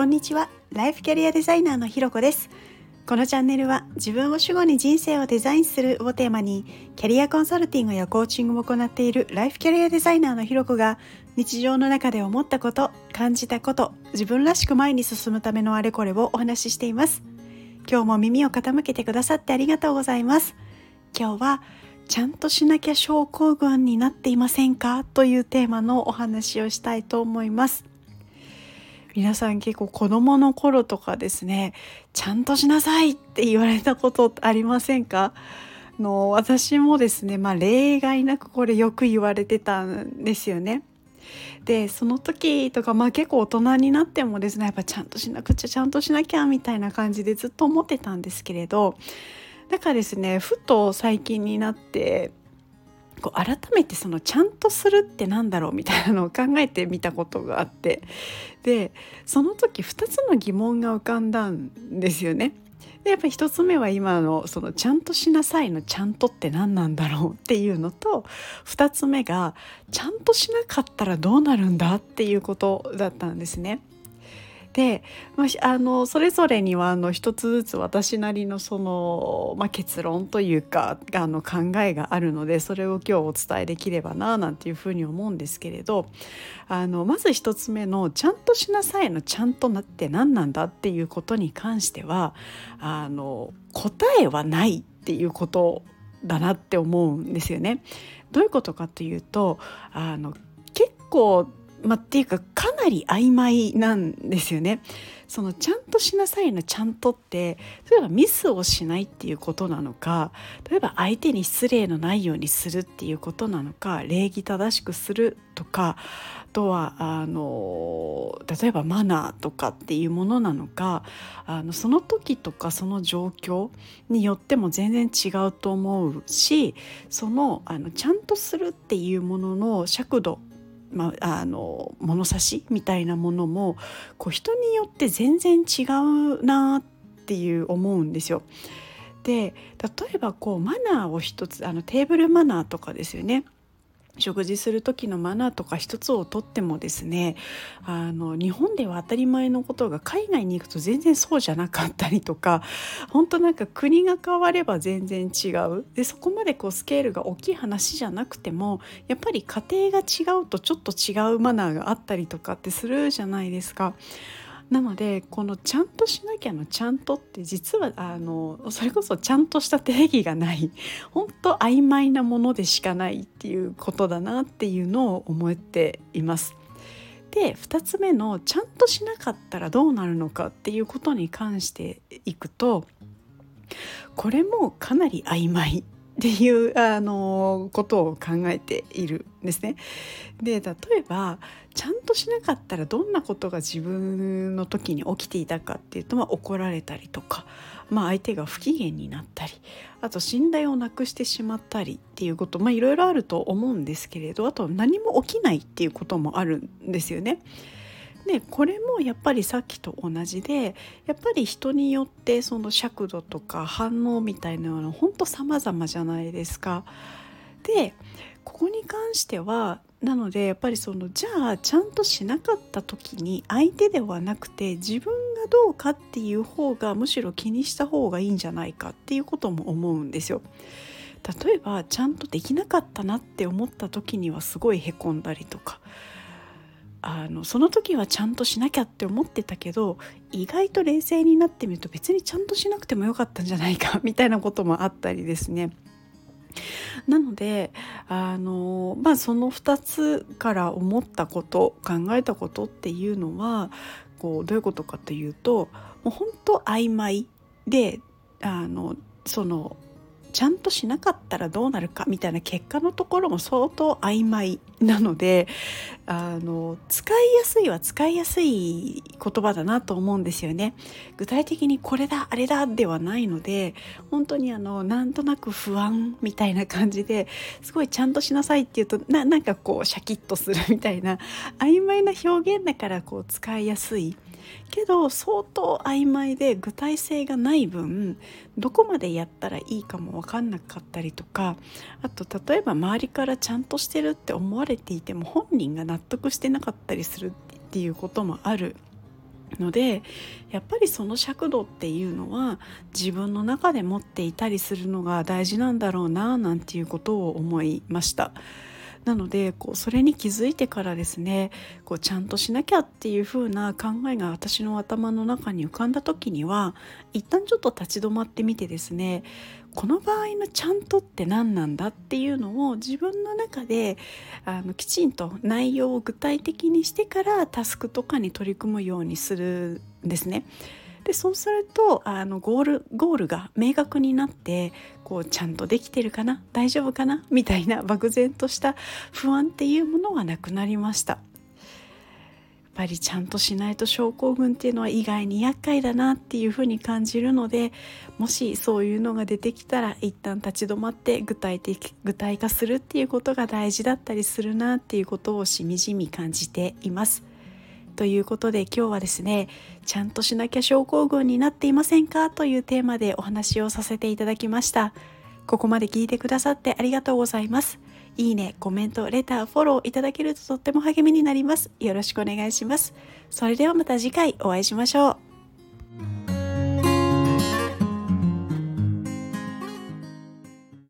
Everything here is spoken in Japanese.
こんにちは。ライフキャリアデザイナーのひろこです。このチャンネルは自分を主語に人生をデザインするをテーマにキャリアコンサルティングやコーチングを行っているライフキャリアデザイナーのひろこが日常の中で思ったこと感じたこと自分らしく前に進むためのあれこれをお話ししています。今日も耳を傾けてくださってありがとうございます。今日はちゃんとしなきゃ症候群になっていませんか？というテーマのお話をしたいと思います。皆さん結構子供の頃とかですねちゃんとしなさいって言われたことありませんか？の私もですねまあ例外なくこれよく言われてたんですよね。でその時とかまあ結構大人になってもですねやっぱちゃんとしなくちゃちゃんとしなきゃみたいな感じでずっと思ってたんですけれどだからですねふと最近になってこう改めてそのちゃんとするってなんだろうみたいなのを考えてみたことがあってでその時2つの疑問が浮かんだんですよね。でやっぱり1つ目は今のその「ちゃんとしなさい」の「ちゃんと」って何なんだろうっていうのと2つ目が「ちゃんとしなかったらどうなるんだ」っていうことだったんですね。で、まあ、あのそれぞれにはあの一つずつ私なりのその、まあ、結論というかあの考えがあるのでそれを今日お伝えできればななんていうふうに思うんですけれどあのまず一つ目の「ちゃんとしなさい」の「ちゃんとなって何なんだ」っていうことに関してはあの答えはないっていうことだなって思うんですよね。どういうことかというとあの結構まあ、っていうかかなり曖昧なんですよね。そのちゃんとしなさいのちゃんとって例えばミスをしないっていうことなのか例えば相手に失礼のないようにするっていうことなのか礼儀正しくするとかあとはあの例えばマナーとかっていうものなのかあのその時とかその状況によっても全然違うと思うしそのあのちゃんとするっていうものの尺度まあ、あの物差しみたいなものもこう人によって全然違うなっていう思うんですよ。で例えばこうマナーを一つあのテーブルマナーとかですよね。食事する時のマナーとか一つをとってもですねあの日本では当たり前のことが海外に行くと全然そうじゃなかったりとか本当なんか国が変われば全然違うでそこまでこうスケールが大きい話じゃなくてもやっぱり家庭が違うとちょっと違うマナーがあったりとかってするじゃないですか。なのでこの「ちゃんとしなきゃ」の「ちゃんと」って実はあのそれこそちゃんとした定義がない 本当曖昧なものでしかないっていうことだなっていうのを思っています。で2つ目の「ちゃんとしなかったらどうなるのか」っていうことに関していくとこれもかなり曖昧っていうあのことを考えているんですね。で例えばちゃんとしなかったらどんなことが自分の時に起きていたかっていうと、まあ、怒られたりとか、まあ、相手が不機嫌になったりあと信頼をなくしてしまったりっていうことまあいろいろあると思うんですけれどあと何も起きないっていうこともあるんですよね。でこれもやっぱりさっきと同じでやっぱり人によってその尺度とか反応みたいなのは本当様々じゃないですか。でここに関してはなのでやっぱりそのじゃあちゃんとしなかった時に相手ではなくて自分がどうかっていう方がむしろ気にした方がいいんじゃないかっていうことも思うんですよ。例えばちゃんとできなかったなって思った時にはすごいへこんだりとかあのその時はちゃんとしなきゃって思ってたけど意外と冷静になってみると別にちゃんとしなくてもよかったんじゃないか みたいなこともあったりですね。なのであの、まあ、その2つから思ったこと考えたことっていうのはこうどういうことかというともう本当曖昧であのそのちゃんとしなかったらどうなるかみたいな結果のところも相当曖昧なのであの使いやすいは使いやすい言葉だなと思うんですよね。具体的にこれだあれだではないので本当にあのなんとなく不安みたいな感じですごいちゃんとしなさいっていうとななんかこうシャキッとするみたいな曖昧な表現だからこう使いやすい。けど相当曖昧で具体性がない分どこまでやったらいいかも分かんなかったりとかあと例えば周りからちゃんとしてるって思われていても本人が納得してなかったりするっていうこともあるのでやっぱりその尺度っていうのは自分の中で持っていたりするのが大事なんだろうななんていうことを思いました。なのでこうそれに気づいてからですねこうちゃんとしなきゃっていう風な考えが私の頭の中に浮かんだ時には一旦ちょっと立ち止まってみてですねこの場合のちゃんとって何なんだっていうのを自分の中であのきちんと内容を具体的にしてからタスクとかに取り組むようにするんですね。でそうするとあのゴールゴールが明確になってこうちゃんとできてるかな？大丈夫かな？みたいな漠然とした不安っていうものがなくなりました。やっぱりちゃんとしないと症候群っていうのは意外に厄介だなっていうふうに感じるのでもしそういうのが出てきたら一旦立ち止まって具体的具体化するっていうことが大事だったりするなっていうことをしみじみ感じています。ということで今日はですねちゃんとしなきゃ症候群になっていませんかというテーマでお話をさせていただきました。ここまで聞いてくださってありがとうございます。いいね、コメント、レター、フォローいただけるととっても励みになります。よろしくお願いします。それではまた次回お会いしましょう。